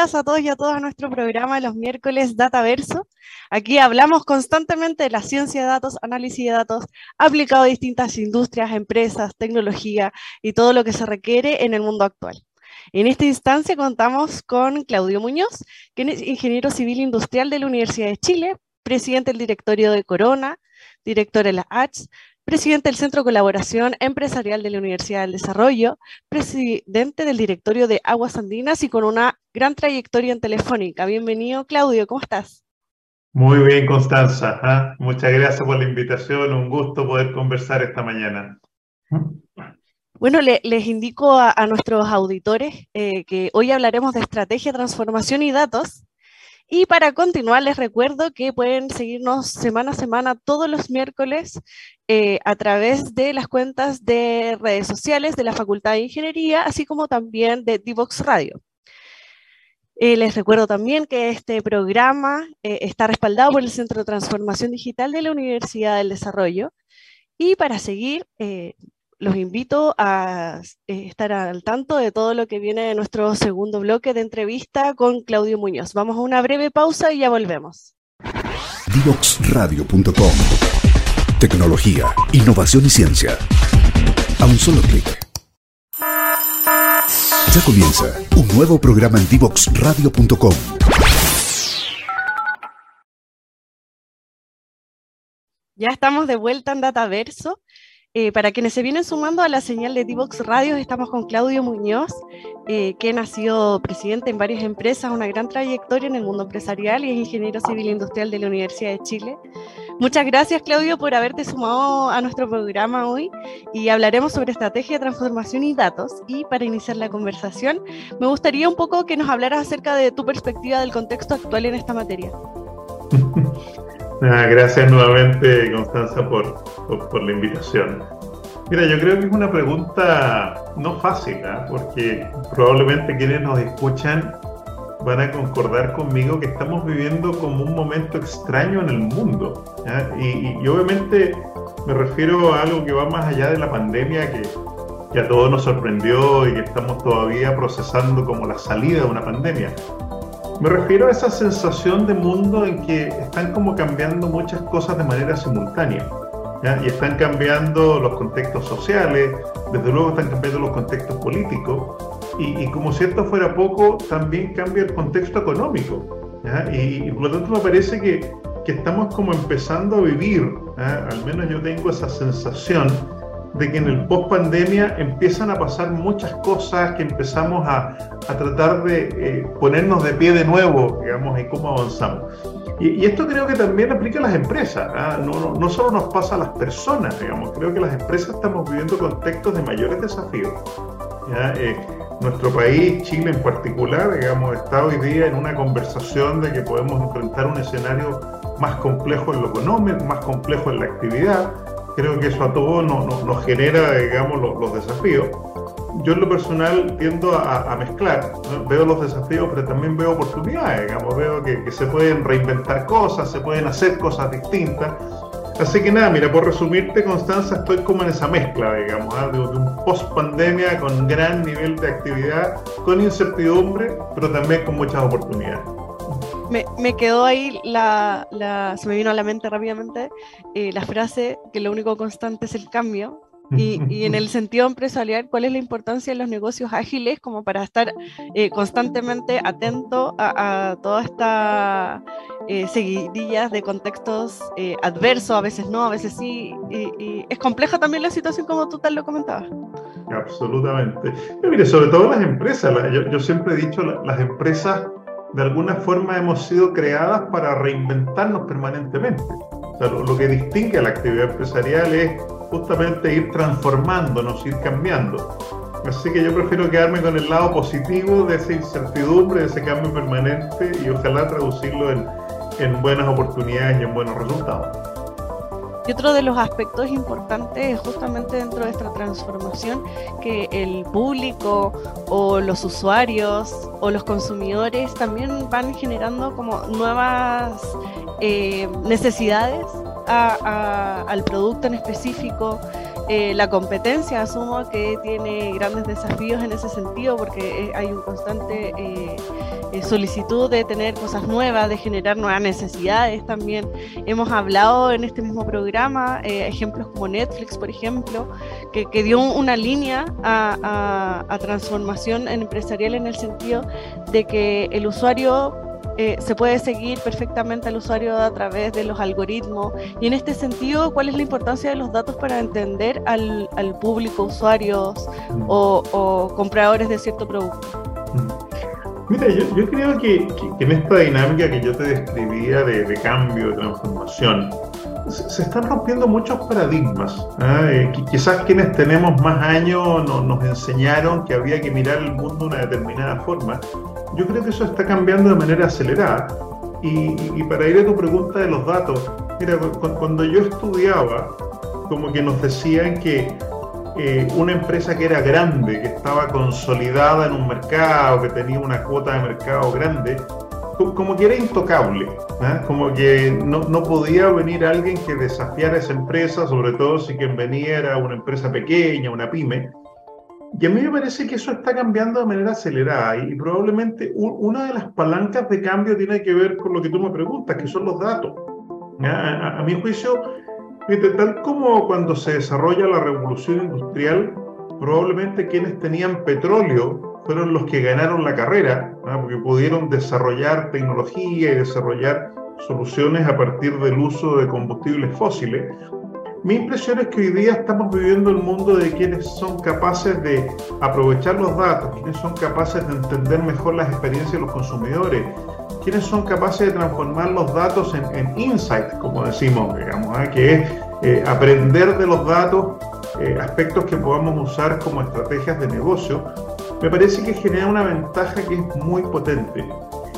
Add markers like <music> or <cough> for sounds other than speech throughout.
Días a todos y a todas a nuestro programa los miércoles Dataverso. Aquí hablamos constantemente de la ciencia de datos, análisis de datos aplicado a distintas industrias, empresas, tecnología y todo lo que se requiere en el mundo actual. En esta instancia contamos con Claudio Muñoz, que es ingeniero civil industrial de la Universidad de Chile, presidente del directorio de Corona, director de la ACH, presidente del Centro de Colaboración Empresarial de la Universidad del Desarrollo, presidente del directorio de Aguas Andinas y con una gran trayectoria en Telefónica. Bienvenido, Claudio, ¿cómo estás? Muy bien, Constanza. ¿ah? Muchas gracias por la invitación. Un gusto poder conversar esta mañana. Bueno, les indico a, nuestros auditores eh, que hoy hablaremos de estrategia, transformación y datos. Y para continuar, les recuerdo que pueden seguirnos semana a semana todos los miércoles eh, a través de las cuentas de redes sociales de la Facultad de Ingeniería, así como también de Divox Radio. Eh, les recuerdo también que este programa eh, está respaldado por el Centro de Transformación Digital de la Universidad del Desarrollo. Y para seguir, los invito a eh, estar al tanto de todo lo que viene de nuestro segundo bloque de entrevista con Claudio Muñoz. Vamos a una breve pausa y ya volvemos. Divoxradio.com Tecnología, innovación y ciencia. A un solo clic. Ya comienza un nuevo programa en Divoxradio.com. Ya estamos de vuelta en Dataverso eh, para quienes se vienen sumando a la señal de Divox Radio, estamos con Claudio Muñoz, eh, quien ha sido presidente en varias empresas, una gran trayectoria en el mundo empresarial y es ingeniero civil industrial de la Universidad de Chile. Muchas gracias, Claudio, por haberte sumado a nuestro programa hoy y hablaremos sobre estrategia transformación y datos. Y para iniciar la conversación, me gustaría un poco que nos hablaras acerca de tu perspectiva del contexto actual en esta materia. <laughs> Ah, gracias nuevamente, Constanza, por, la invitación. Mira, yo creo que es una pregunta no fácil, ¿ah? porque probablemente quienes nos escuchan van a concordar conmigo que estamos viviendo como un momento extraño en el mundo. Y, y, obviamente me refiero a algo que va más allá de la pandemia que, que a todos nos sorprendió y que estamos todavía procesando como la salida de una pandemia. Me refiero a esa sensación de mundo en que están como cambiando muchas cosas de manera simultánea. Y están cambiando los contextos sociales, desde luego están cambiando los contextos políticos, y, como si esto fuera poco, también cambia el contexto económico. Y, por lo tanto me parece que, que estamos como empezando a vivir, al menos yo tengo esa sensación, de que en el post pandemia empiezan a pasar muchas cosas, que empezamos a, a tratar de eh, ponernos de pie de nuevo, digamos, y cómo avanzamos. Y, esto creo que también aplica a las empresas, ¿ah? no, no, solo nos pasa a las personas, digamos, creo que las empresas estamos viviendo contextos de mayores desafíos. Eh, nuestro país, Chile en particular, digamos, está hoy día en una conversación de que podemos enfrentar un escenario más complejo en lo económico, más complejo en la actividad, creo que eso a todos nos, genera, digamos, los, desafíos. Yo en lo personal tiendo a, mezclar, veo los desafíos, pero también veo oportunidades, digamos, veo que, se pueden reinventar cosas, se pueden hacer cosas distintas. Así que nada, mira, por resumirte, Constanza, estoy como en esa mezcla, digamos, ¿ah? de, un post-pandemia con gran nivel de actividad, con incertidumbre, pero también con muchas oportunidades me, quedó ahí, la, se me vino a la mente rápidamente eh, la frase que lo único constante es el cambio. Y, en el <laughs> sentido empresarial, ¿cuál es la importancia de los negocios ágiles como para estar eh, constantemente atento a, todas estas eh, seguidillas de contextos adversos, a veces no, a veces sí? Y, es compleja también la situación como tú tal lo comentabas. Absolutamente. mire, sobre todo las empresas, yo, yo siempre he dicho, las empresas de alguna forma hemos sido creadas para reinventarnos permanentemente. O sea, lo, que distingue a la actividad empresarial es justamente ir transformándonos, ir cambiando. Así que yo prefiero quedarme con el lado positivo de esa incertidumbre, de ese cambio permanente y ojalá traducirlo en, en buenas oportunidades y en buenos resultados. Y otro de los aspectos importantes es justamente dentro de esta transformación que el público o los usuarios o los consumidores también van generando como nuevas eh, necesidades al producto en específico. Eh, la competencia asumo que tiene grandes desafíos en ese sentido porque hay un constante eh, solicitud de tener cosas nuevas, de generar nuevas necesidades también. Hemos hablado en este mismo programa ejemplos como Netflix, por ejemplo, que, dio una línea a transformación empresarial en el sentido de que el usuario eh, se puede seguir perfectamente al usuario a través de los algoritmos. Y en este sentido, ¿cuál es la importancia de los datos para entender al, público, usuarios mm. o, compradores de cierto producto? Mm. Mira, yo, creo que, en esta dinámica que yo te describía de, cambio, de transformación, se, están rompiendo muchos paradigmas. quizás quienes tenemos más años nos enseñaron que había que mirar el mundo de una determinada forma yo creo que eso está cambiando de manera acelerada. Y, para ir a tu pregunta de los datos, mira, cuando yo estudiaba, como que nos decían que eh, una empresa que era grande, que estaba consolidada en un mercado, que tenía una cuota de mercado grande, como que era intocable, ¿ah? como que no, no, podía venir alguien que desafiara esa empresa, sobre todo si quien venía era una empresa pequeña, una pyme. Y a mí me parece que eso está cambiando de manera acelerada y probablemente una de las palancas de cambio tiene que ver con lo que tú me preguntas, que son los datos. A, mi juicio, tal como cuando se desarrolla la revolución industrial, probablemente quienes tenían petróleo fueron los que ganaron la carrera, porque pudieron desarrollar tecnología y desarrollar soluciones a partir del uso de combustibles fósiles. Mi impresión es que hoy día estamos viviendo el mundo de quienes son capaces de aprovechar los datos, quienes son capaces de entender mejor las experiencias de los consumidores, quienes son capaces de transformar los datos en, en insight, como decimos, digamos, ¿eh? que es eh, aprender de los datos eh, aspectos que podamos usar como estrategias de negocio, me parece que genera una ventaja que es muy potente.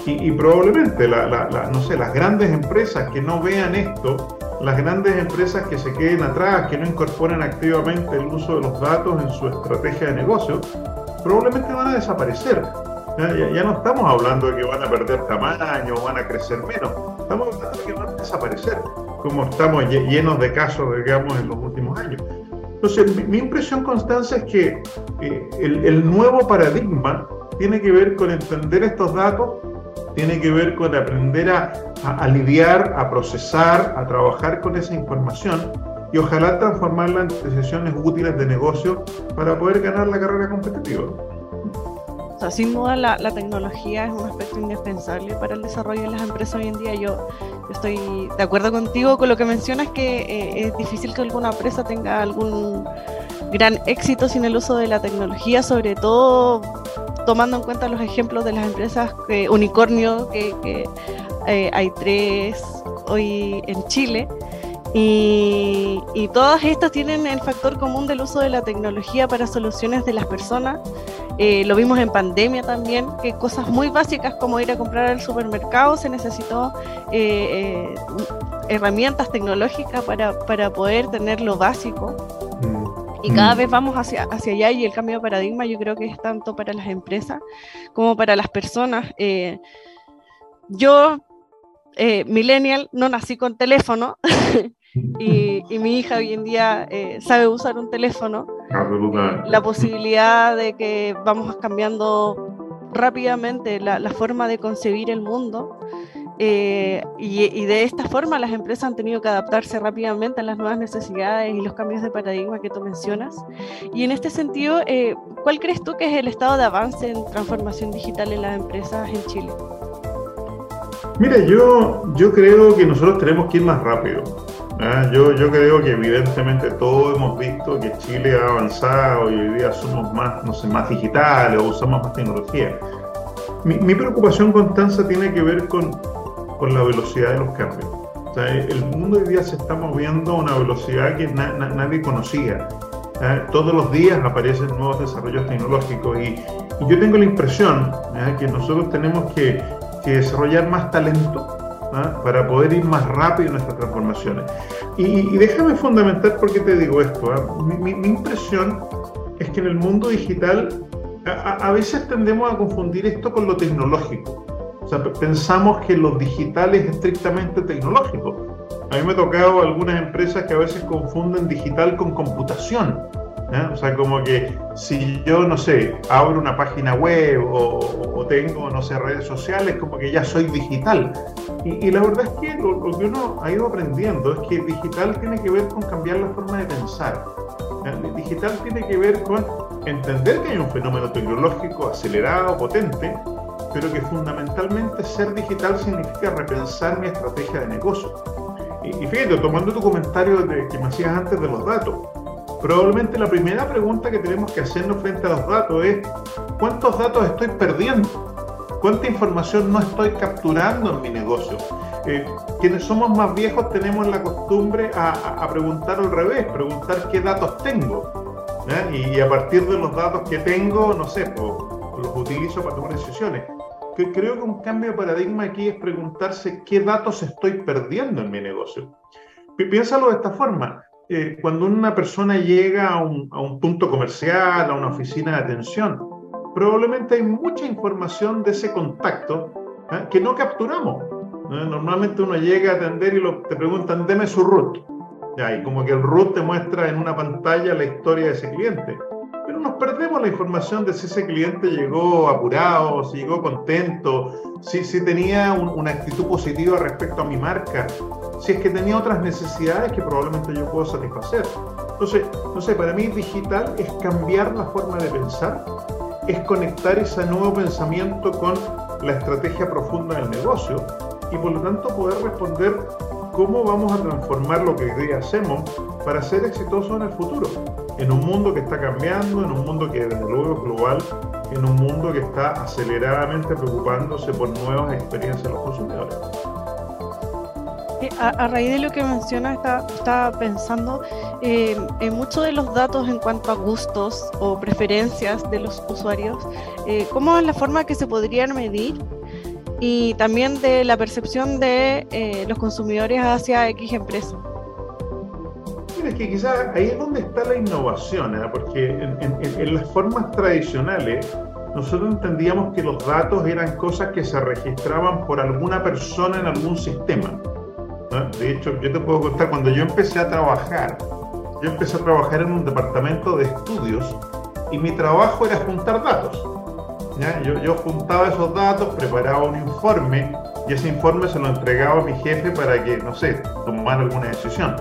Y, probablemente las grandes empresas que no vean esto las grandes empresas que se queden atrás, que no incorporen activamente el uso de los datos en su estrategia de negocio, probablemente van a desaparecer. Ya, no estamos hablando de que van a perder tamaño van a crecer menos, estamos hablando de que van a desaparecer, como estamos llenos de casos, digamos, en los últimos años. Entonces, mi, impresión, Constanza, es que eh, el, nuevo paradigma tiene que ver con entender estos datos tiene que ver con aprender a, a, lidiar, a procesar, a trabajar con esa información y ojalá transformarla en decisiones útiles de negocio para poder ganar la carrera competitiva. Sea, sin duda la, tecnología es un aspecto indispensable para el desarrollo de las empresas hoy en día. Yo, estoy de acuerdo contigo con lo que mencionas, que eh, es difícil que alguna empresa tenga algún gran éxito sin el uso de la tecnología, sobre todo tomando en cuenta los ejemplos de las empresas que, unicornio, que, eh, hay tres hoy en Chile. Y, todas estas tienen el factor común del uso de la tecnología para soluciones de las personas. Eh, lo vimos en pandemia también, que cosas muy básicas como ir a comprar al supermercado se necesitó eh, herramientas tecnológicas para, para poder tener lo básico. Y cada mm. vez vamos hacia, hacia allá y el cambio de paradigma yo creo que es tanto para las empresas como para las personas. Eh, yo, eh, millennial, no nací con teléfono <laughs> y, mi hija hoy en día eh, sabe usar un teléfono. La posibilidad de que vamos cambiando rápidamente la, la forma de concebir el mundo. Eh, y, de esta forma las empresas han tenido que adaptarse rápidamente a las nuevas necesidades y los cambios de paradigma que tú mencionas. Y en este sentido, eh, ¿cuál crees tú que es el estado de avance en transformación digital en las empresas en Chile? Mira, yo, yo creo que nosotros tenemos que ir más rápido. ¿Ah? Yo, yo creo que evidentemente todos hemos visto que Chile ha avanzado y hoy día somos más, no sé, más digitales o usamos más tecnología. Mi, mi preocupación, Constanza, tiene que ver con con la velocidad de los cambios. El mundo hoy día se está moviendo a una velocidad que nadie conocía. Todos los días aparecen nuevos desarrollos tecnológicos y, yo tengo la impresión que nosotros tenemos que, desarrollar más talento para poder ir más rápido en nuestras transformaciones. Y, déjame fundamentar por qué te digo esto. Mi, impresión es que en el mundo digital a veces tendemos a confundir esto con lo tecnológico pensamos que lo digital es estrictamente tecnológico. a mí me ha tocado algunas empresas que a veces confunden digital con computación. ¿Eh? O sea, como que si yo, no sé, abro una página web o, tengo, no sé, redes sociales, como que ya soy digital. Y, la verdad es que lo, que uno ha ido aprendiendo es que digital tiene que ver con cambiar la forma de pensar. ¿eh? Digital tiene que ver con entender que hay un fenómeno tecnológico acelerado, potente, pero que fundamentalmente ser digital significa repensar mi estrategia de negocio. Y, fíjate, tomando tu comentario de, que me hacías antes de los datos, probablemente la primera pregunta que tenemos que hacernos frente a los datos es, ¿cuántos datos estoy perdiendo? ¿Cuánta información no estoy capturando en mi negocio? Eh, quienes somos más viejos tenemos la costumbre a, preguntar al revés, preguntar qué datos tengo. Y, a partir de los datos que tengo, no sé, los utilizo para tomar decisiones. Creo que un cambio de paradigma aquí es preguntarse qué datos estoy perdiendo en mi negocio. Piénsalo de esta forma. Eh, cuando una persona llega a un, a un, punto comercial, a una oficina de atención, probablemente hay mucha información de ese contacto ¿eh? que no capturamos. Normalmente uno llega a atender y lo, te preguntan, deme su root. Ya, y como que el root te muestra en una pantalla la historia de ese cliente. Pero nos perdemos la información de si ese cliente llegó apurado, si llegó contento, si, si tenía una actitud positiva respecto a mi marca, si es que tenía otras necesidades que probablemente yo puedo satisfacer. Entonces, no sé, para mí digital es cambiar la forma de pensar, es conectar ese nuevo pensamiento con la estrategia profunda del negocio y por lo tanto poder responder cómo vamos a transformar lo que hacemos para ser exitosos en el futuro, en un mundo que está cambiando, en un mundo que desde luego es global, en un mundo que está aceleradamente preocupándose por nuevas experiencias de los consumidores a, raíz de lo que menciona, estaba pensando eh, en muchos de los datos en cuanto a gustos o preferencias de los usuarios, eh, cómo es la forma que se podrían medir y también de la percepción de eh, los consumidores hacia X empresa. es que quizás ahí es donde está la innovación, ¿eh? porque en las formas tradicionales nosotros entendíamos que los datos eran cosas que se registraban por alguna persona en algún sistema. De hecho, yo te puedo contar, cuando yo empecé a trabajar, yo empecé a trabajar en un departamento de estudios y mi trabajo era juntar datos. Yo, juntaba esos datos, preparaba un informe y ese informe se lo entregaba a mi jefe para que, no sé, tomara alguna decisión.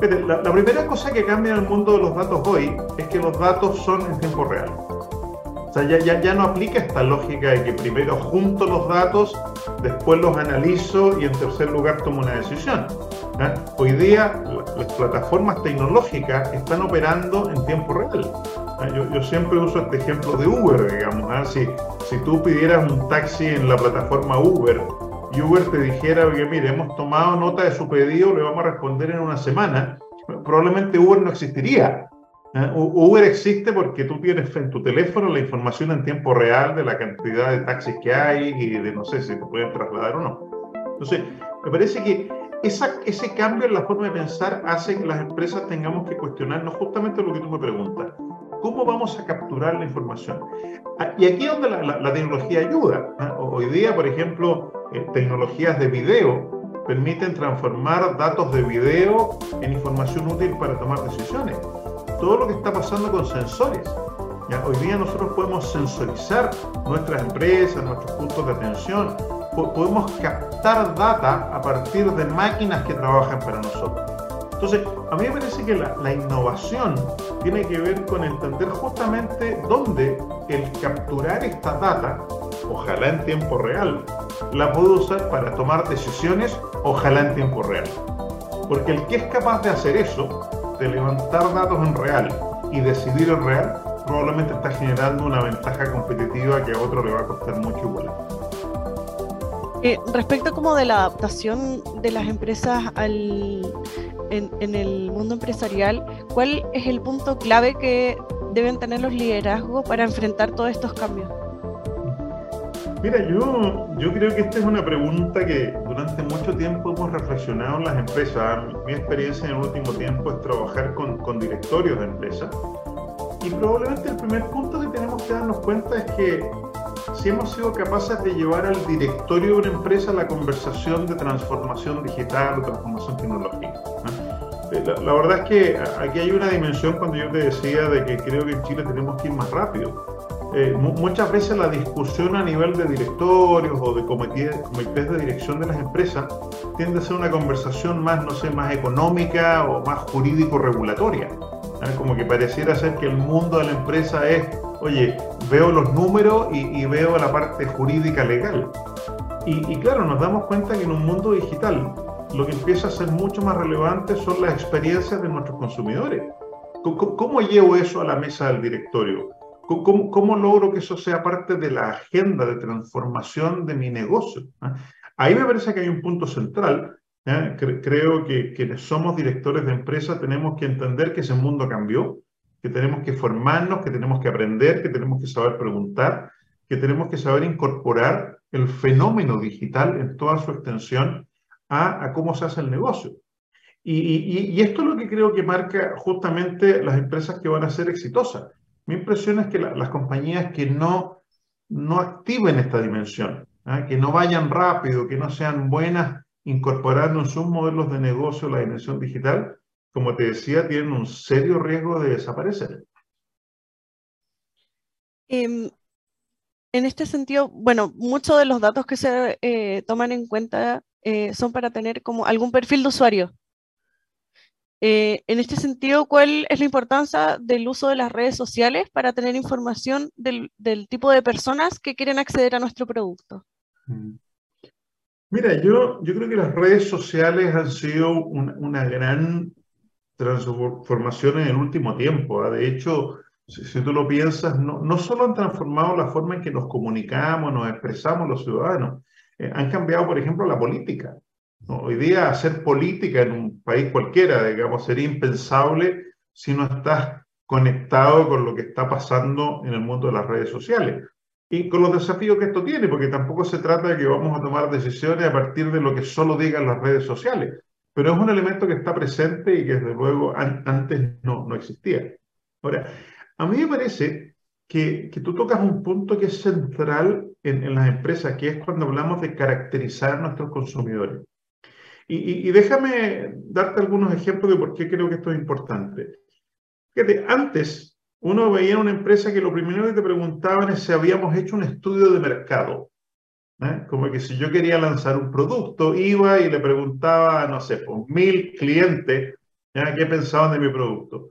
Pero la, la primera cosa que cambia en el mundo de los datos hoy es que los datos son en tiempo real. O sea, ya, ya, ya, no aplica esta lógica de que primero junto los datos, después los analizo y en tercer lugar tomo una decisión. Hoy día las plataformas tecnológicas están operando en tiempo real. Yo, yo, siempre uso este ejemplo de Uber, digamos. Si, si tú pidieras un taxi en la plataforma Uber y Uber te dijera, oye, mire, hemos tomado nota de su pedido, le vamos a responder en una semana, probablemente Uber no existiría. ¿Eh? Uber existe porque tú tienes en tu teléfono la información en tiempo real de la cantidad de taxis que hay y de no sé si te pueden trasladar o no. Entonces, me parece que esa, ese cambio en la forma de pensar hace que las empresas tengamos que cuestionarnos justamente lo que tú me preguntas. ¿Cómo vamos a capturar la información? Ah, y aquí es donde la, tecnología ayuda. ¿eh? Hoy día, por ejemplo, eh, tecnologías de video permiten transformar datos de video en información útil para tomar decisiones todo lo que está pasando con sensores. Hoy día nosotros podemos sensorizar nuestras empresas, nuestros puntos de atención, podemos captar data a partir de máquinas que trabajan para nosotros. Entonces, a mí me parece que la, la, innovación tiene que ver con entender justamente dónde el capturar esta data, ojalá en tiempo real, la puedo usar para tomar decisiones, ojalá en tiempo real. Porque el que es capaz de hacer eso de levantar datos en real y decidir en real, probablemente está generando una ventaja competitiva que a otro le va a costar mucho igual. Eh, respecto como de la adaptación de las empresas al, en, en, el mundo empresarial, ¿cuál es el punto clave que deben tener los liderazgos para enfrentar todos estos cambios? Mira, yo, yo creo que esta es una pregunta que durante mucho tiempo hemos reflexionado en las empresas. Mi experiencia en el último tiempo es trabajar con, con directorios de empresas. Y probablemente el primer punto que tenemos que darnos cuenta es que si hemos sido capaces de llevar al directorio de una empresa la conversación de transformación digital o transformación tecnológica. Eh, la, verdad es que aquí hay una dimensión cuando yo te decía de que creo que en Chile tenemos que ir más rápido. Eh, muchas veces la discusión a nivel de directorios o de comités, de dirección de las empresas tiende a ser una conversación más, no sé, más económica o más jurídico-regulatoria. Como que pareciera ser que el mundo de la empresa es, oye, veo los números y, veo la parte jurídica legal. Y, claro, nos damos cuenta que en un mundo digital lo que empieza a ser mucho más relevante son las experiencias de nuestros consumidores. ¿Cómo, llevo eso a la mesa del directorio? ¿Cómo, ¿Cómo, logro que eso sea parte de la agenda de transformación de mi negocio? ¿Ah? Ahí me parece que hay un punto central creo que quienes somos directores de empresa tenemos que entender que ese mundo cambió, que tenemos que formarnos, que tenemos que aprender, que tenemos que saber preguntar, que tenemos que saber incorporar el fenómeno digital en toda su extensión a, cómo se hace el negocio. Y, esto es lo que creo que marca justamente las empresas que van a ser exitosas. Mi impresión es que las compañías que no, no activen esta dimensión, ¿ah? que no vayan rápido, que no sean buenas incorporando en sus modelos de negocio la dimensión digital, como te decía, tienen un serio riesgo de desaparecer. Em, en este sentido, bueno, muchos de los datos que se eh, toman en cuenta eh, son para tener como algún perfil de usuario. Eh, en este sentido, ¿cuál es la importancia del uso de las redes sociales para tener información del, tipo de personas que quieren acceder a nuestro producto? Mm. Mira, yo, creo que las redes sociales han sido una gran transformación en el último tiempo. ¿ah? De hecho, si, tú lo piensas, no, no solo han transformado la forma en que nos comunicamos, nos expresamos los ciudadanos, eh, han cambiado, por ejemplo, la política. Hoy día hacer política en un país cualquiera, digamos, sería impensable si no estás conectado con lo que está pasando en el mundo de las redes sociales y con los desafíos que esto tiene, porque tampoco se trata de que vamos a tomar decisiones a partir de lo que solo digan las redes sociales, pero es un elemento que está presente y que desde luego antes no, no existía. Ahora, a mí me parece que, que tú tocas un punto que es central en, en, las empresas, que es cuando hablamos de caracterizar a nuestros consumidores. Y, y, y déjame darte algunos ejemplos de por qué creo que esto es importante. Fíjate, antes uno veía una empresa que lo primero que te preguntaban es si habíamos hecho un estudio de mercado. ¿eh? Como que si yo quería lanzar un producto, iba y le preguntaba, no sé, pues mil clientes, ¿qué pensaban de mi producto?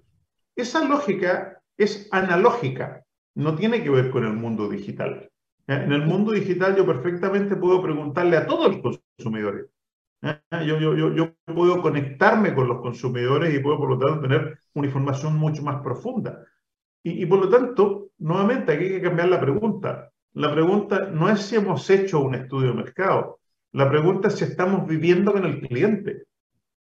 Esa lógica es analógica, no tiene que ver con el mundo digital. En el mundo digital yo perfectamente puedo preguntarle a todos los consumidores. Yo, yo, yo, yo, puedo conectarme con los consumidores y puedo, por lo tanto, tener una información mucho más profunda. Y, por lo tanto, nuevamente, aquí hay que cambiar la pregunta. La pregunta no es si hemos hecho un estudio de mercado. La pregunta es si estamos viviendo con el cliente.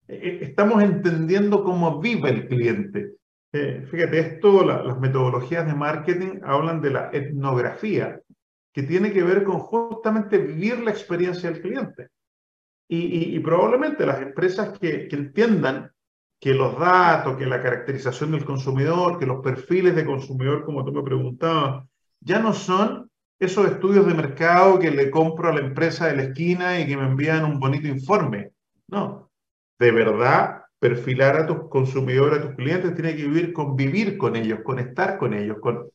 E, e, estamos entendiendo cómo vive el cliente. Eh, fíjate, esto, las metodologías de marketing hablan de la etnografía, que tiene que ver con justamente vivir la experiencia del cliente. Y, probablemente las empresas que, que entiendan que los datos, que la caracterización del consumidor, que los perfiles de consumidor, como tú me preguntabas, ya no son esos estudios de mercado que le compro a la empresa de la esquina y que me envían un bonito informe. No, de verdad, perfilar a tus consumidores, a tus clientes, tiene que vivir, convivir con ellos, con ellos, con,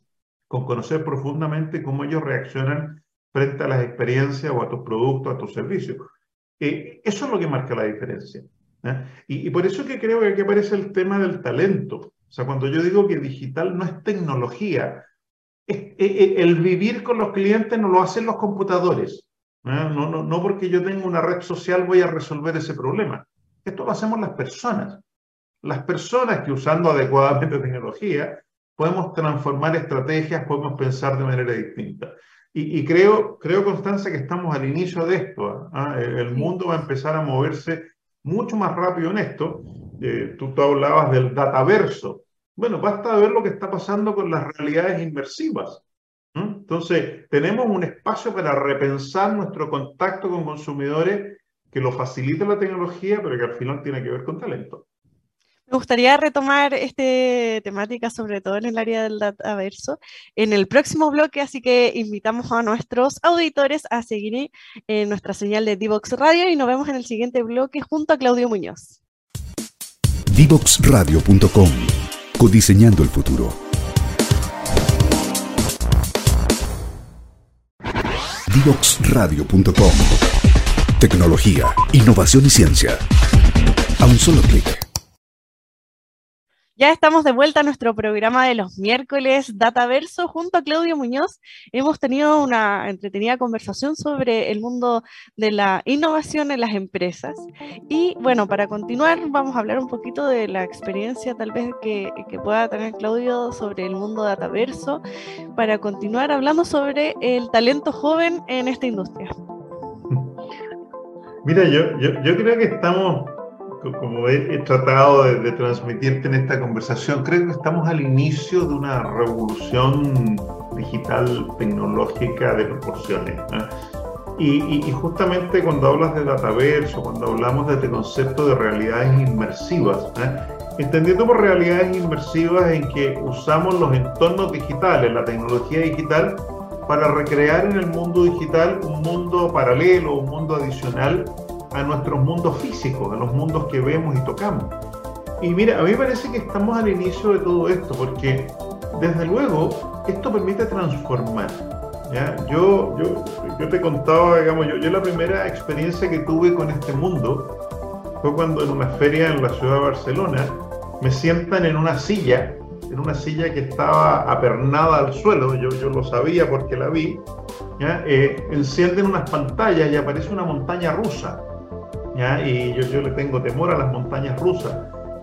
con conocer profundamente cómo ellos reaccionan frente a las experiencias o a tus productos, a tus servicios. Eh, eso es lo que marca la diferencia. ¿eh? Y, por eso que creo que aquí aparece el tema del talento. O sea, cuando yo digo que digital no es tecnología, el vivir con los clientes no lo hacen los computadores. ¿eh? No, no, no porque yo tenga una red social voy a resolver ese problema. Esto lo hacemos las personas. Las personas que usando adecuadamente tecnología podemos transformar estrategias, podemos pensar de manera distinta. Y, creo, creo, Constanza, que estamos al inicio de esto. ¿ah? El mundo va a empezar a moverse mucho más rápido en esto. Eh, tú, tú hablabas del dataverso. Bueno, basta ver lo que está pasando con las realidades inmersivas. Entonces, tenemos un espacio para repensar nuestro contacto con consumidores que lo facilita la tecnología, pero que al final tiene que ver con talento. Me gustaría retomar esta temática, sobre todo en el área del dataverso, en el próximo bloque, así que invitamos a nuestros auditores a seguir en nuestra señal de Divox Radio y nos vemos en el siguiente bloque junto a Claudio Muñoz. Divoxradio.com Codiseñando el futuro. Divoxradio.com Tecnología, innovación y ciencia. A un solo clic. Ya estamos de vuelta a nuestro programa de los miércoles Dataverso junto a Claudio Muñoz. Hemos tenido una entretenida conversación sobre el mundo de la innovación en las empresas. Y bueno, para continuar vamos a hablar un poquito de la experiencia tal vez que, pueda tener Claudio sobre el mundo Dataverso, para continuar hablando sobre el talento joven en esta industria. Mira, yo, yo creo que estamos como he, tratado de, transmitirte en esta conversación, creo que estamos al inicio de una revolución digital tecnológica de proporciones. Y, justamente cuando hablas de dataverso, cuando hablamos de este concepto de realidades inmersivas, entendiendo por realidades inmersivas en que usamos los entornos digitales, la tecnología digital, para recrear en el mundo digital un mundo paralelo, un mundo adicional a nuestros mundos físicos, a los mundos que vemos y tocamos. Y mira, a mí me parece que estamos al inicio de todo esto, porque desde luego esto permite transformar. ¿ya? Yo, yo, yo te contaba, digamos, yo, yo la primera experiencia que tuve con este mundo fue cuando en una feria en la ciudad de Barcelona me sientan en una silla, en una silla que estaba apernada al suelo, yo, yo lo sabía porque la vi, ¿ya? Eh, encienden unas pantallas y aparece una montaña rusa y yo, yo le tengo temor a las montañas rusas.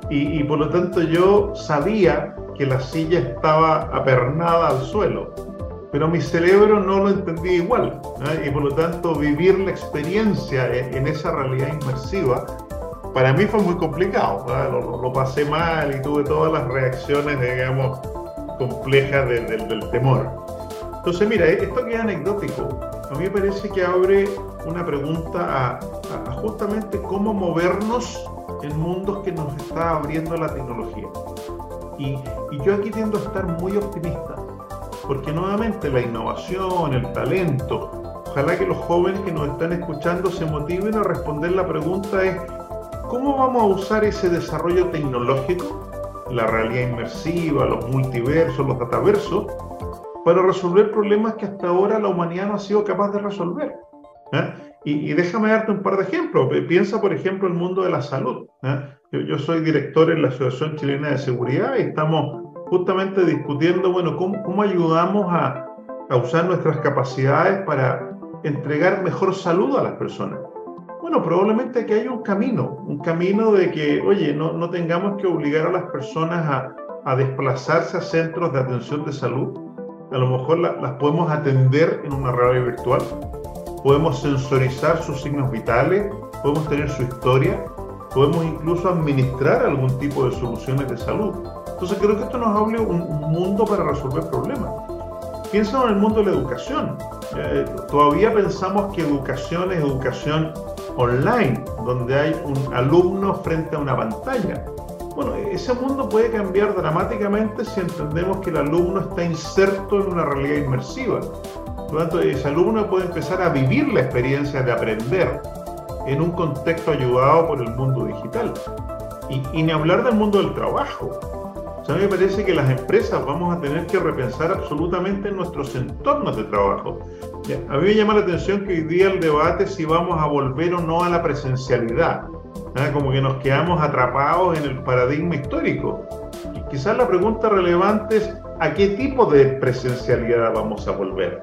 Y, por lo tanto yo sabía que la silla estaba apernada al suelo, pero mi cerebro no lo entendía igual. Y por lo tanto vivir la experiencia en, esa realidad inmersiva para mí fue muy complicado. Lo, pasé mal y tuve todas las reacciones, digamos, complejas del temor. Entonces, mira, esto que es anecdótico, a mí me parece que abre una pregunta a, justamente cómo movernos en mundos que nos está abriendo la tecnología. Y, y, yo aquí tiendo a estar muy optimista, porque nuevamente la innovación, el talento, ojalá que los jóvenes que nos están escuchando se motiven a responder la pregunta es, ¿cómo vamos a usar ese desarrollo tecnológico, la realidad inmersiva, los multiversos, los dataversos, para resolver problemas que hasta ahora la humanidad no ha sido capaz de resolver. ¿eh? Y, déjame darte un par de ejemplos. Piensa, por ejemplo, el mundo de la salud. ¿eh? Yo, soy director en la Asociación Chilena de Seguridad y estamos justamente discutiendo, bueno, cómo, ayudamos a, a usar nuestras capacidades para entregar mejor salud a las personas. Bueno, probablemente que haya un camino, un camino de que, oye, no, tengamos que obligar a las personas a desplazarse a centros de atención de salud, a lo mejor las podemos atender en una realidad virtual, podemos sensorizar sus signos vitales, podemos tener su historia, podemos incluso administrar algún tipo de soluciones de salud. Entonces creo que esto nos abre un, mundo para resolver problemas. Piensa en el mundo de la educación. Eh, todavía pensamos que educación es educación online, donde hay un alumno frente a una pantalla. Bueno, ese mundo puede cambiar dramáticamente si entendemos que el alumno está inserto en una realidad inmersiva. Por lo tanto, ese alumno puede empezar a vivir la experiencia de aprender en un contexto ayudado por el mundo digital. Y, ni hablar del mundo del trabajo. O sea, a mí me parece que las empresas vamos a tener que repensar absolutamente nuestros entornos de trabajo. A mí me llama la atención que hoy día el debate si vamos a volver o no a la presencialidad. ¿Ah? como que nos quedamos atrapados en el paradigma histórico. Quizás la pregunta relevante es a qué tipo de presencialidad vamos a volver.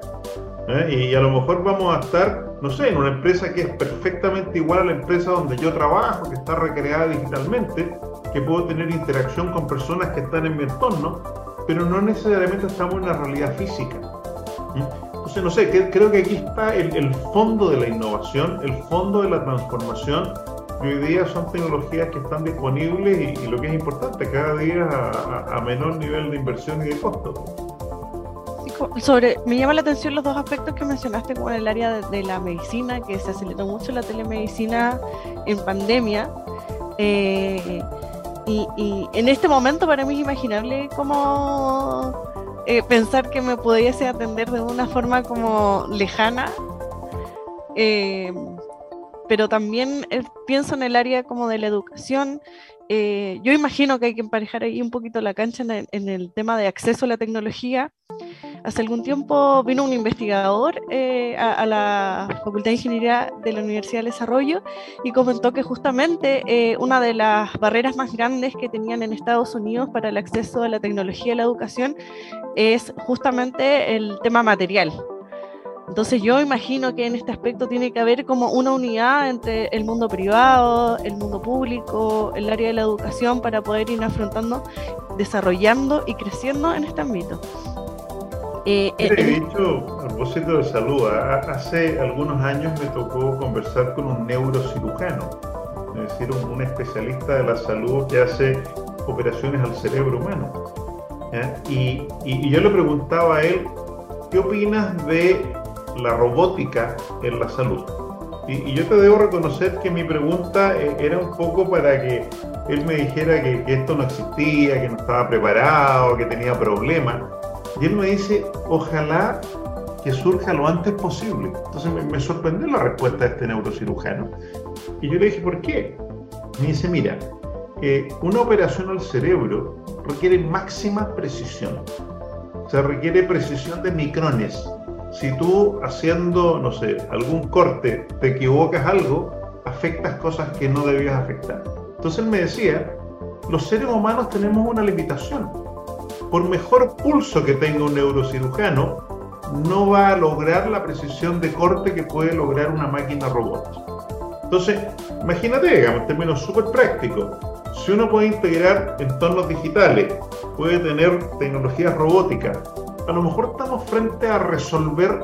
¿Ah? Y a lo mejor vamos a estar, no sé, en una empresa que es perfectamente igual a la empresa donde yo trabajo, que está recreada digitalmente, que puedo tener interacción con personas que están en mi entorno, pero no necesariamente estamos en la realidad física. Entonces, no sé, creo que aquí está el fondo de la innovación, el fondo de la transformación hoy día son tecnologías que están disponibles y, lo que es importante, cada día a, menor nivel de inversión y de costo. Sobre, me llama la atención los dos aspectos que mencionaste como en el área de, la medicina, que se aceleró mucho la telemedicina en pandemia. Eh, Y, en este momento para mí es imaginable como eh, pensar que me pudiese atender de una forma como lejana. Eh, pero también eh, pienso en el área como de la educación. yo imagino que hay que emparejar ahí un poquito la cancha en el tema de acceso a la tecnología Hace algún tiempo vino un investigador eh, a, la Facultad de Ingeniería de la Universidad del Desarrollo y comentó que justamente eh, una de las barreras más grandes que tenían en Estados Unidos para el acceso a la tecnología y la educación es justamente el tema material. Entonces yo imagino que en este aspecto tiene que haber como una unidad entre el mundo privado, el mundo público, el área de la educación para poder ir afrontando, desarrollando y creciendo en este ámbito. Eh, eh, de hecho, a propósito de salud, hace algunos años me tocó conversar con un neurocirujano, es decir, un, especialista de la salud que hace operaciones al cerebro humano. Y, yo le preguntaba a él, ¿qué opinas de la robótica en la salud? Y, yo te debo reconocer que mi pregunta eh, era un poco para que él me dijera que, esto no existía, que no estaba preparado, que tenía problemas. Y él me dice, ojalá que surja lo antes posible. Entonces me, sorprendió la respuesta de este neurocirujano. Y yo le dije, ¿por qué? Me dice, mira, eh, una operación al cerebro requiere máxima precisión. O sea, requiere precisión de micrones. Si tú haciendo, no sé, algún corte te equivocas algo, afectas cosas que no debías afectar. Entonces él me decía, los seres humanos tenemos una limitación por mejor pulso que tenga un neurocirujano, no va a lograr la precisión de corte que puede lograr una máquina robot. Entonces, imagínate, digamos, en términos súper prácticos, si uno puede integrar entornos digitales, puede tener tecnologías robóticas, a lo mejor estamos frente a resolver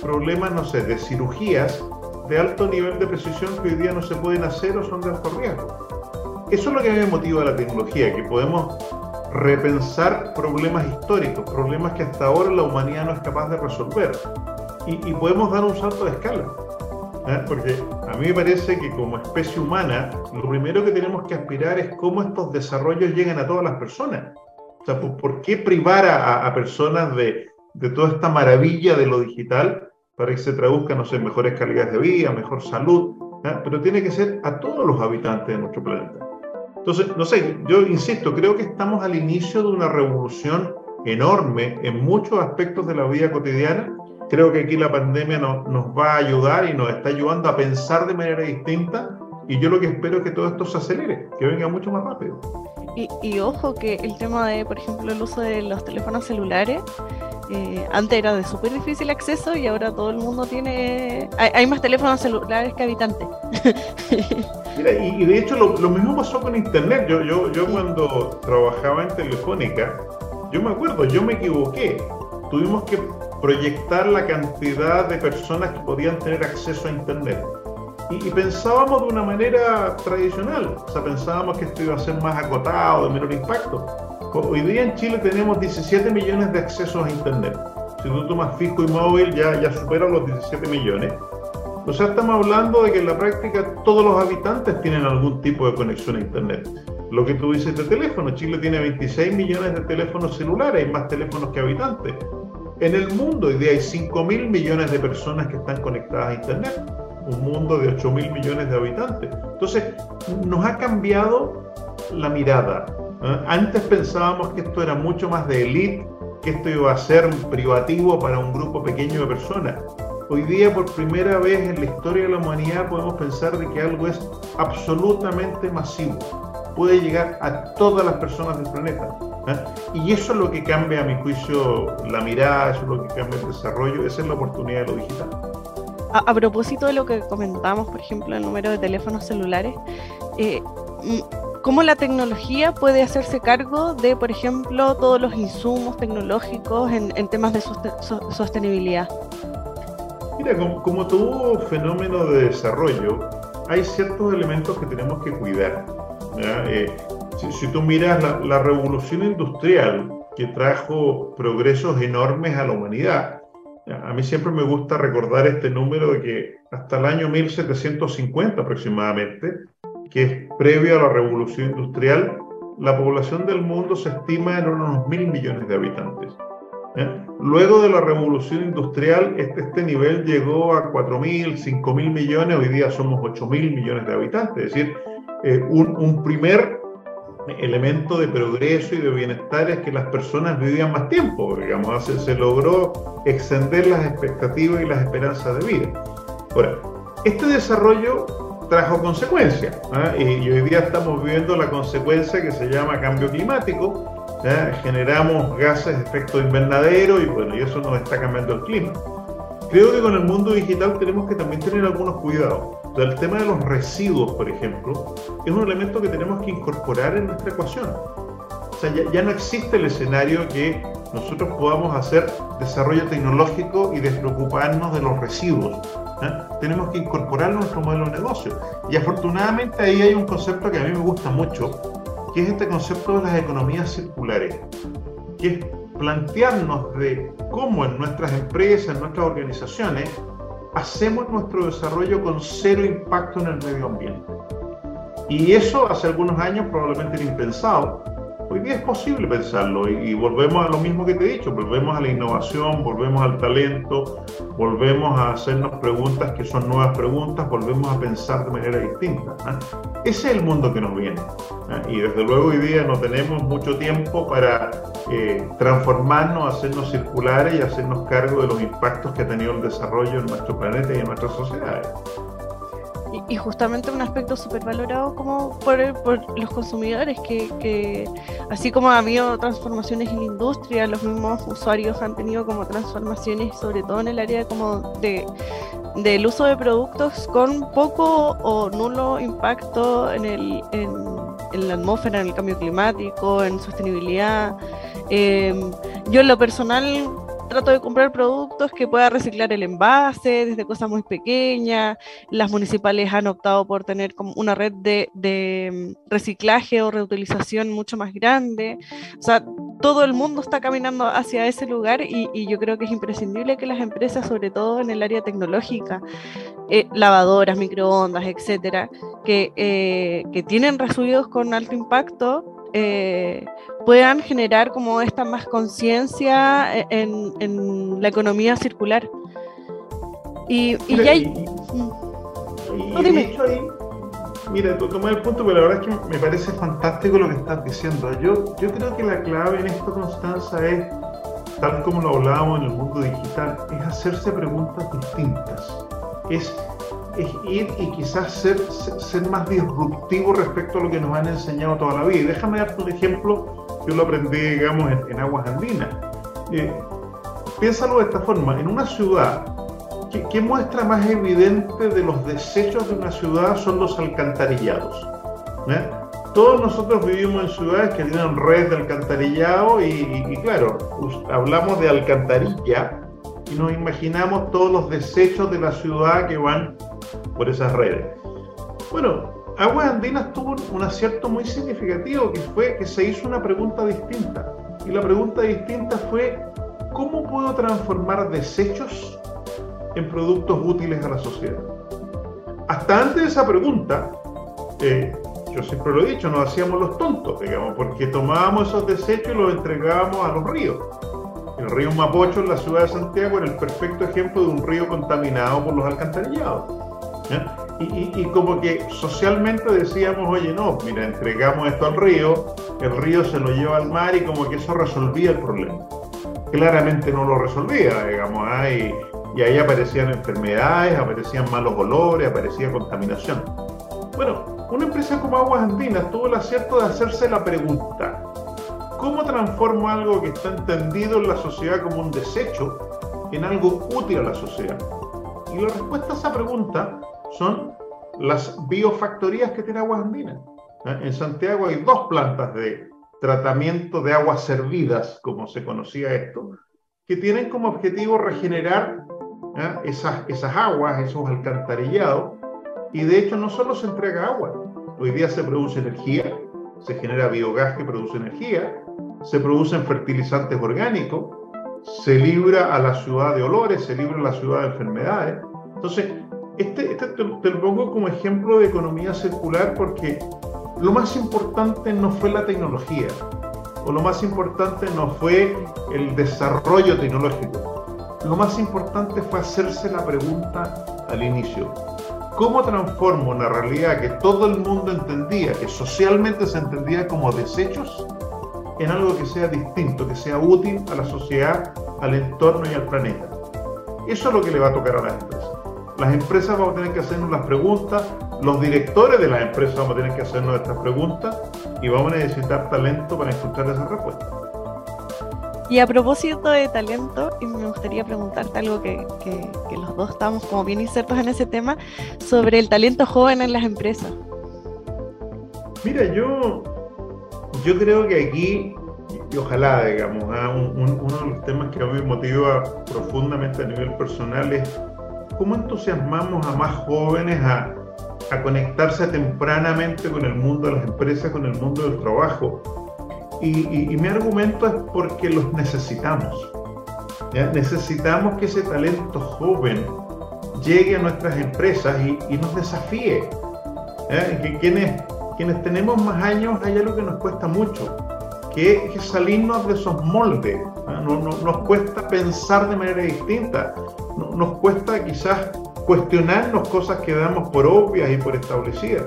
problemas, no sé, de cirugías de alto nivel de precisión que hoy día no se pueden hacer o son de alto riesgo. Eso es lo que me motiva la tecnología, que podemos repensar problemas históricos, problemas que hasta ahora la humanidad no es capaz de resolver. Y, podemos dar un salto de escala. ¿eh? Porque a mí me parece que como especie humana, lo primero que tenemos que aspirar es cómo estos desarrollos llegan a todas las personas. O sea, ¿por, qué privar a, personas de, de, toda esta maravilla de lo digital para que se traduzca, no sé, mejores calidades de vida, mejor salud? ¿eh? Pero tiene que ser a todos los habitantes de nuestro planeta. Entonces, no sé, yo insisto, creo que estamos al inicio de una revolución enorme en muchos aspectos de la vida cotidiana. Creo que aquí la pandemia nos va a ayudar y nos está ayudando a pensar de manera distinta y yo lo que espero es que todo esto se acelere, que venga mucho más rápido. Y, y ojo que el tema de, por ejemplo, el uso de los teléfonos celulares eh, antes era de súper difícil acceso y ahora todo el mundo tiene. Hay, más teléfonos celulares que habitantes. <laughs> Mira, y, de hecho lo, mismo pasó con Internet. Yo, yo, yo cuando trabajaba en Telefónica, yo me acuerdo, yo me equivoqué. Tuvimos que proyectar la cantidad de personas que podían tener acceso a Internet. Y, pensábamos de una manera tradicional, o sea, pensábamos que esto iba a ser más acotado, de menor impacto. Hoy día en Chile tenemos 17 millones de accesos a Internet. Si tú tomas fijo y móvil ya, ya supera los 17 millones. O sea, estamos hablando de que en la práctica todos los habitantes tienen algún tipo de conexión a Internet. Lo que tú dices de teléfono, Chile tiene 26 millones de teléfonos celulares, hay más teléfonos que habitantes. En el mundo hoy día hay 5 mil millones de personas que están conectadas a Internet, un mundo de 8 mil millones de habitantes. Entonces, nos ha cambiado la mirada, ¿eh? Antes pensábamos que esto era mucho más de élite, que esto iba a ser privativo para un grupo pequeño de personas. Hoy día, por primera vez en la historia de la humanidad, podemos pensar de que algo es absolutamente masivo. Puede llegar a todas las personas del planeta. ¿eh? Y eso es lo que cambia, a mi juicio, la mirada, eso es lo que cambia el desarrollo, esa es la oportunidad de lo digital. A, propósito de lo que comentamos, por ejemplo, el número de teléfonos celulares, eh, cómo la tecnología puede hacerse cargo de, por ejemplo, todos los insumos tecnológicos en, temas de sostenibilidad. Mira, como, todo fenómeno de desarrollo, hay ciertos elementos que tenemos que cuidar. Eh, si, tú miras la, revolución industrial que trajo progresos enormes a la humanidad, a mí siempre me gusta recordar este número de que hasta el año 1750 aproximadamente, que es previo a la revolución industrial, la población del mundo se estima en unos mil millones de habitantes. Luego de la revolución industrial, este, este nivel llegó a 4.000, 5.000 millones, hoy día somos 8.000 millones de habitantes, es decir, eh, un, un, primer elemento de progreso y de bienestar es que las personas vivían más tiempo, digamos, se, se logró extender las expectativas y las esperanzas de vida. Ahora, este desarrollo trajo consecuencias ¿ah? y, hoy día estamos viviendo la consecuencia que se llama cambio climático, generamos gases de efecto invernadero y bueno, y eso nos está cambiando el clima. Creo que con el mundo digital tenemos que también tener algunos cuidados. El tema de los residuos, por ejemplo, es un elemento que tenemos que incorporar en nuestra ecuación. O sea, ya, no existe el escenario que nosotros podamos hacer desarrollo tecnológico y despreocuparnos de los residuos. Tenemos que incorporarlo a nuestro modelo de negocio. Y afortunadamente ahí hay un concepto que a mí me gusta mucho, que es este concepto de las economías circulares, que es plantearnos de cómo en nuestras empresas, en nuestras organizaciones, hacemos nuestro desarrollo con cero impacto en el medio ambiente. Y eso hace algunos años probablemente era impensado, Hoy día es posible pensarlo y, volvemos a lo mismo que te he dicho, volvemos a la innovación, volvemos al talento, volvemos a hacernos preguntas que son nuevas preguntas, volvemos a pensar de manera distinta. ¿ah? Ese es el mundo que nos viene. ¿ah? Y desde luego hoy día no tenemos mucho tiempo para eh, transformarnos, hacernos circulares y hacernos cargo de los impactos que ha tenido el desarrollo en nuestro planeta y en nuestras sociedades. Y, justamente un aspecto súper valorado como por, por, los consumidores, que, que, así como ha habido transformaciones en la industria, los mismos usuarios han tenido como transformaciones, sobre todo en el área como de, del uso de productos con poco o nulo impacto en, el, en, en la atmósfera, en el cambio climático, en sostenibilidad. Eh, yo en lo personal trato de comprar productos que pueda reciclar el envase, desde cosas muy pequeñas. Las municipales han optado por tener como una red de, mm, reciclaje o reutilización mucho más grande. O sea, todo el mundo está caminando hacia ese lugar y, yo creo que es imprescindible que las empresas, sobre todo en el área tecnológica, eh, lavadoras, microondas, etcétera, que, eh, que tienen residuos con alto impacto, eh, puedan generar como esta más conciencia en, en, la economía circular. Y, y ya hay... Mm. dime. Mira, tomé el punto, pero la verdad es que me parece fantástico lo que estás diciendo. Yo, yo creo que la clave en esto, Constanza, es, tal como lo hablábamos en el mundo digital, es hacerse preguntas distintas. Es es ir y quizás ser, ser más disruptivo respecto a lo que nos han enseñado toda la vida. Y déjame darte un ejemplo, yo lo aprendí, digamos, en, aguas andinas. Eh, piénsalo de esta forma, en una ciudad, ¿qué, muestra más evidente de los desechos de una ciudad son los alcantarillados? ¿eh? Todos nosotros vivimos en ciudades que tienen redes de alcantarillado y, y claro, hablamos de alcantarilla y nos imaginamos todos los desechos de la ciudad que van por esas redes. Bueno, Aguas Andinas tuvo un acierto muy significativo que fue que se hizo una pregunta distinta. Y la pregunta distinta fue, ¿cómo puedo transformar desechos en productos útiles a la sociedad? Hasta antes de esa pregunta, eh, yo siempre lo he dicho, nos hacíamos los tontos, digamos, porque tomábamos esos desechos y los entregábamos a los ríos. El río Mapocho en la ciudad de Santiago era el perfecto ejemplo de un río contaminado por los alcantarillados. Y, como que socialmente decíamos, oye, no, mira, entregamos esto al río, el río se lo lleva al mar y como que eso resolvía el problema. Claramente no lo resolvía, digamos, ¿ah? Y, ahí aparecían enfermedades, aparecían malos olores, aparecía contaminación. Bueno, una empresa como Aguas Andinas tuvo el acierto de hacerse la pregunta, ¿cómo transformo algo que está entendido en la sociedad como un desecho en algo útil a la sociedad? Y la respuesta a esa pregunta son las biofactorías que tiene Aguas Andinas. ¿eh? En Santiago hay dos plantas de tratamiento de aguas servidas, como se conocía esto, que tienen como objetivo regenerar esas, esas aguas, esos alcantarillados, y de hecho no solo se entrega agua, hoy día se produce energía, se genera biogás que produce energía, se producen fertilizantes orgánicos, se libra a la ciudad de olores, se libra a la ciudad de enfermedades. Entonces, este, este te, lo pongo como ejemplo de economía circular porque lo más importante no fue la tecnología, o lo más importante no fue el desarrollo tecnológico. Lo más importante fue hacerse la pregunta al inicio. ¿Cómo transformo una realidad que todo el mundo entendía, que socialmente se entendía como desechos, en algo que sea distinto, que sea útil a la sociedad, al entorno y al planeta? Eso es lo que le va a tocar a las empresas. Las empresas vamos a tener que hacernos las preguntas, los directores de las empresas vamos a tener que hacernos estas preguntas y vamos a necesitar talento para encontrar esas respuestas. Y a propósito de talento, me gustaría preguntarte algo que, que, los dos estamos como bien insertos en ese tema, sobre el talento joven en las empresas. Mira, yo, yo creo que aquí, y ojalá, digamos, ¿ah? uno de los temas que a mí me motiva profundamente a nivel personal es cómo entusiasmamos a más jóvenes a, a conectarse tempranamente con el mundo de las empresas, con el mundo del trabajo. Y, mi argumento es porque los necesitamos. Necesitamos que ese talento joven llegue a nuestras empresas y, nos desafíe. Que quienes, quienes tenemos más años hay algo que nos cuesta mucho, que es salirnos de esos moldes. No, nos cuesta pensar de manera distinta, nos cuesta quizás cuestionarnos cosas que damos por obvias y por establecidas.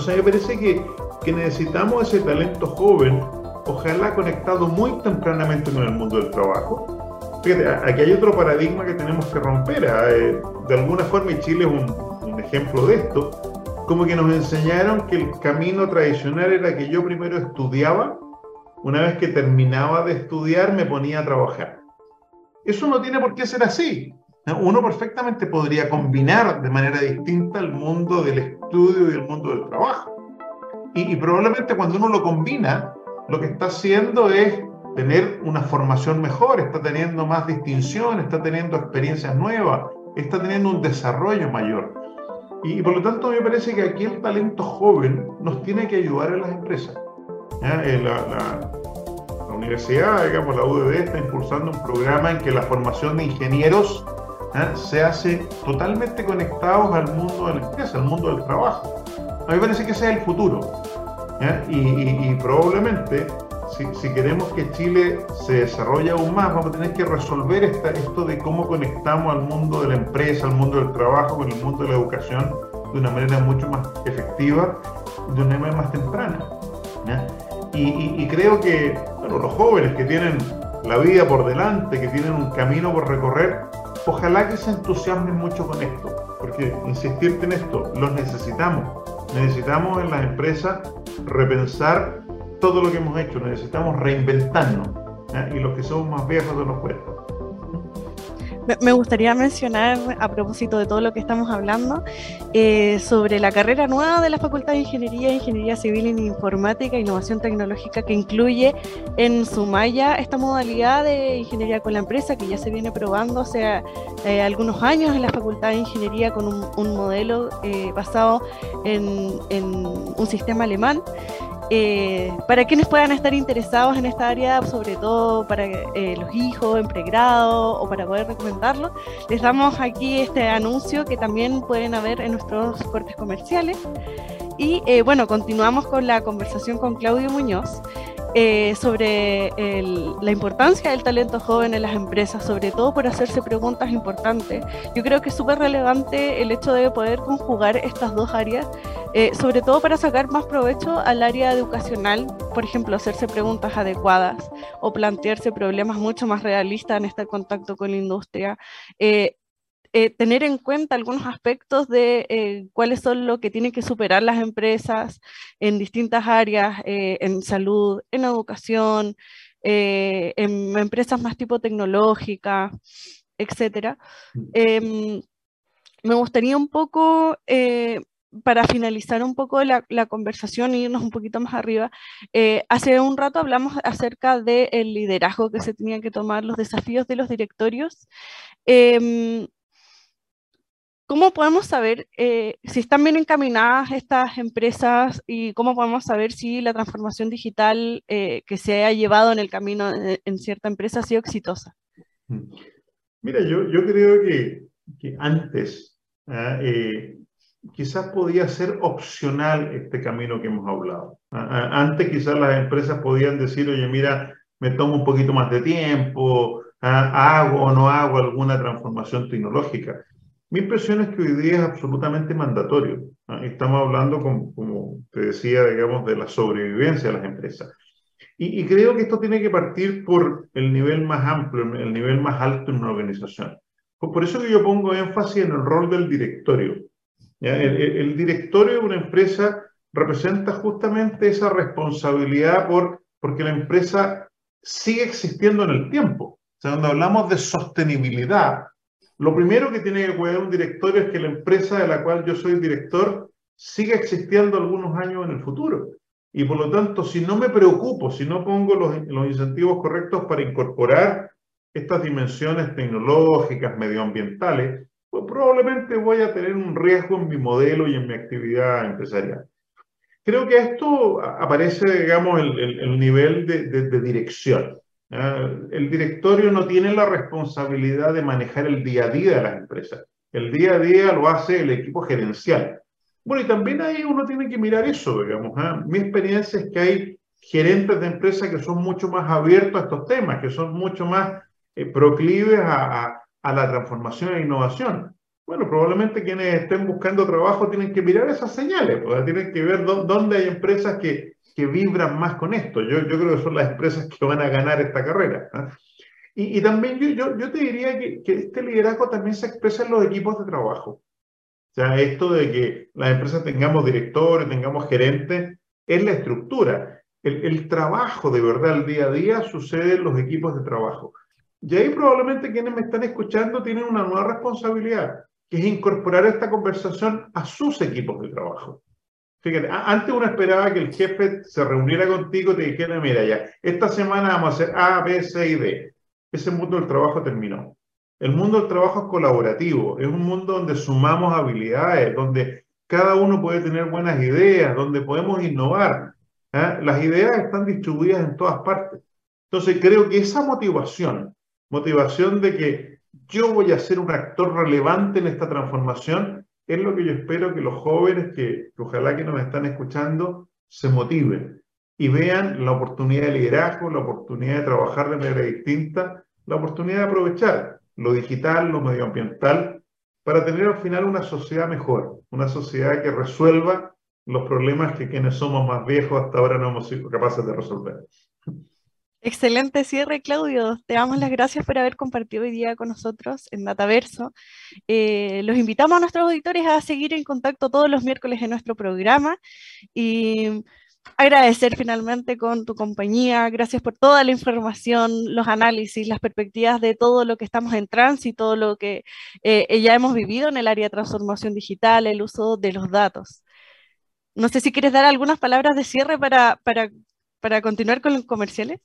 Sea, me parece que, que necesitamos ese talento joven, ojalá conectado muy tempranamente con el mundo del trabajo. Fíjate, aquí hay otro paradigma que tenemos que romper. ¿ah? Eh, de alguna forma, y Chile es un, un ejemplo de esto, como que nos enseñaron que el camino tradicional era que yo primero estudiaba, una vez que terminaba de estudiar me ponía a trabajar. Eso no tiene por qué ser así. Uno perfectamente podría combinar de manera distinta el mundo del estudio y el mundo del trabajo. Y, probablemente cuando uno lo combina, lo que está haciendo es tener una formación mejor, está teniendo más distinción, está teniendo experiencias nuevas, está teniendo un desarrollo mayor. Y, por lo tanto me parece que aquí el talento joven nos tiene que ayudar en las empresas. Eh, la, la universidad, digamos, la UDD está impulsando un programa en que la formación de ingenieros se hace totalmente conectados al mundo de la empresa, al mundo del trabajo. A mí me parece que ese es el futuro. Y, probablemente, si, queremos que Chile se desarrolle aún más, vamos a tener que resolver esto de cómo conectamos al mundo de la empresa, al mundo del trabajo, con el mundo de la educación de una manera mucho más efectiva, de una manera más temprana. Y, y, creo que bueno, los jóvenes que tienen la vida por delante, que tienen un camino por recorrer, ojalá que se entusiasmen mucho con esto, porque insistirte en esto, los necesitamos. Necesitamos en las empresas repensar todo lo que hemos hecho, necesitamos reinventarnos. Y los que somos más viejos de los cuentos. Me gustaría mencionar, a propósito de todo lo que estamos hablando, eh, sobre la carrera nueva de la Facultad de Ingeniería, Ingeniería Civil en Informática e Innovación Tecnológica, que incluye en su malla esta modalidad de ingeniería con la empresa, que ya se viene probando hace eh, algunos años en la Facultad de Ingeniería con un, modelo eh, basado en un sistema alemán. Eh, para quienes puedan estar interesados en esta área, sobre todo para eh, los hijos en pregrado o para poder recomendarlo, les damos aquí este anuncio que también pueden ver en nuestros cortes comerciales. Y eh, bueno, continuamos con la conversación con Claudio Muñoz. Eh, sobre la importancia del talento joven en las empresas, sobre todo por hacerse preguntas importantes. Yo creo que es súper relevante el hecho de poder conjugar estas dos áreas, eh, sobre todo para sacar más provecho al área educacional, por ejemplo, hacerse preguntas adecuadas o plantearse problemas mucho más realistas en este contacto con la industria. Eh, eh, tener en cuenta algunos aspectos de eh, cuáles son lo que tienen que superar las empresas en distintas áreas, eh, en salud, en educación, en empresas más tipo tecnológica, etc. Mm. Em, me gustaría un poco para finalizar un poco la, conversación e irnos un poquito más arriba, hace un rato hablamos acerca del liderazgo que se tenían que tomar, los desafíos de los directorios. Em, ¿Cómo podemos saber eh, si están bien encaminadas estas empresas y cómo podemos saber si la transformación digital eh, que se ha llevado en el camino en, cierta empresa ha sido exitosa? Mira, yo, yo creo que, que antes, ¿ah? eh, quizás podía ser opcional este camino que hemos hablado. Antes quizás las empresas podían decir, oye, mira, me tomo un poquito más de tiempo, hago o no hago alguna transformación tecnológica. Mi impresión es que hoy día es absolutamente mandatorio. Estamos hablando, como, como, te decía, digamos, de la sobrevivencia de las empresas. Y, y, creo que esto tiene que partir por el nivel más amplio, el nivel más alto en una organización. Por eso que yo pongo énfasis en el rol del directorio. El, directorio de una empresa representa justamente esa responsabilidad por, porque la empresa sigue existiendo en el tiempo. O sea, cuando hablamos de sostenibilidad, lo primero que tiene que cuidar un directorio es que la empresa de la cual yo soy director siga existiendo algunos años en el futuro. Y por lo tanto, si no me preocupo, si no pongo los, los incentivos correctos para incorporar estas dimensiones tecnológicas, medioambientales, pues probablemente voy a tener un riesgo en mi modelo y en mi actividad empresarial. Creo que esto aparece, digamos, el, el, nivel de, de, dirección. El directorio no tiene la responsabilidad de manejar el día a día de las empresas. El día a día lo hace el equipo gerencial. Bueno, y también ahí uno tiene que mirar eso, digamos. ¿eh? Mi experiencia es que hay gerentes de empresas que son mucho más abiertos a estos temas, que son mucho más eh, proclives a, a, a la transformación e innovación. Bueno, probablemente quienes estén buscando trabajo tienen que mirar esas señales, pues, tienen que ver dónde hay empresas que, que vibran más con esto. Yo, creo que son las empresas que van a ganar esta carrera. Y, también yo, yo, yo te diría que, que, este liderazgo también se expresa en los equipos de trabajo. O sea, esto de que las empresas tengamos directores, tengamos gerentes, es la estructura. El, el trabajo de verdad, el día a día, sucede en los equipos de trabajo. Y ahí probablemente quienes me están escuchando tienen una nueva responsabilidad, que es incorporar esta conversación a sus equipos de trabajo. Fíjate, antes uno esperaba que el jefe se reuniera contigo y te dijera, mira ya, esta semana vamos a hacer A, B, C y D. Ese mundo del trabajo terminó. El mundo del trabajo es colaborativo, es un mundo donde sumamos habilidades, donde cada uno puede tener buenas ideas, donde podemos innovar. ¿eh? Las ideas están distribuidas en todas partes. Entonces creo que esa motivación motivación de que yo voy a ser un actor relevante en esta transformación, es lo que yo espero que los jóvenes que, ojalá que nos están escuchando se motiven y vean la oportunidad de liderazgo, la oportunidad de trabajar de manera distinta, la oportunidad de aprovechar lo digital, lo medioambiental, para tener al final una sociedad mejor, una sociedad que resuelva los problemas que quienes somos más viejos hasta ahora no hemos sido capaces de resolver. Excelente cierre, Claudio. Te damos las gracias por haber compartido hoy día con nosotros en Dataverso. Eh, los invitamos a nuestros auditores a seguir en contacto todos los miércoles en nuestro programa y agradecer finalmente con tu compañía. Gracias por toda la información, los análisis, las perspectivas de todo lo que estamos en tránsito, todo lo que eh, ya hemos vivido en el área de transformación digital, el uso de los datos. No sé si quieres dar algunas palabras de cierre para, para para continuar con los comerciales?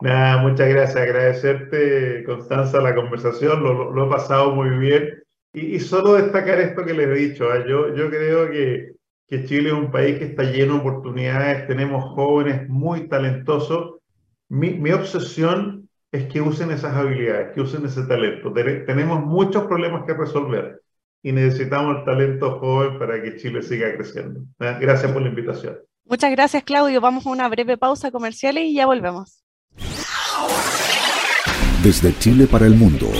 Nada, muchas gracias. Agradecerte, Constanza, la conversación. Lo, lo he pasado muy bien. Y, y, solo destacar esto que les he dicho. ¿eh? Yo, yo creo que, que Chile es un país que está lleno de oportunidades. Tenemos jóvenes muy talentosos. Mi, mi obsesión es que usen esas habilidades, que usen ese talento. Tenemos muchos problemas que resolver y necesitamos el talento joven para que Chile siga creciendo. ¿eh? Gracias por la invitación. Muchas gracias, Claudio. Vamos a una breve pausa comercial y ya volvemos. Desde Chile para el mundo.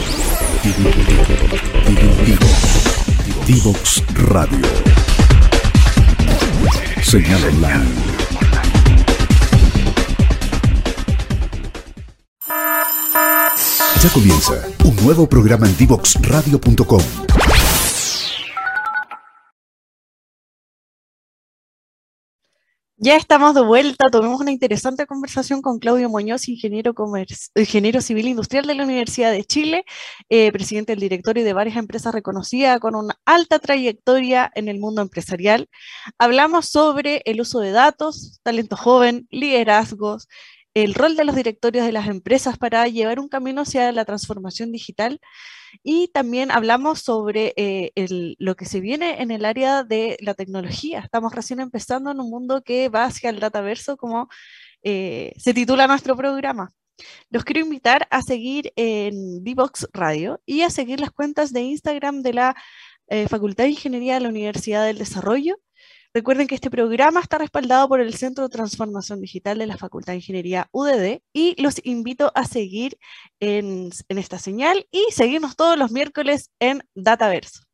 Divox Radio. Señal online. Ya comienza un nuevo programa en divoxradio.com Ya estamos de vuelta, tuvimos una interesante conversación con Claudio Muñoz, ingeniero, civil industrial de la Universidad de Chile, eh, presidente del directorio de varias empresas reconocidas con una alta trayectoria en el mundo empresarial. Hablamos sobre el uso de datos, talento joven, liderazgos, el rol de los directorios de las empresas para llevar un camino hacia la transformación digital y también hablamos sobre eh, lo que se viene en el área de la tecnología. Estamos recién empezando en un mundo que va hacia el dataverso, como eh, se titula nuestro programa. Los quiero invitar a seguir en Divox Radio y a seguir las cuentas de Instagram de la eh, Facultad de Ingeniería de la Universidad del Desarrollo. Recuerden que este programa está respaldado por el Centro de Transformación Digital de la Facultad de Ingeniería UDD y los invito a seguir en, en esta señal y seguirnos todos los miércoles en Dataverso.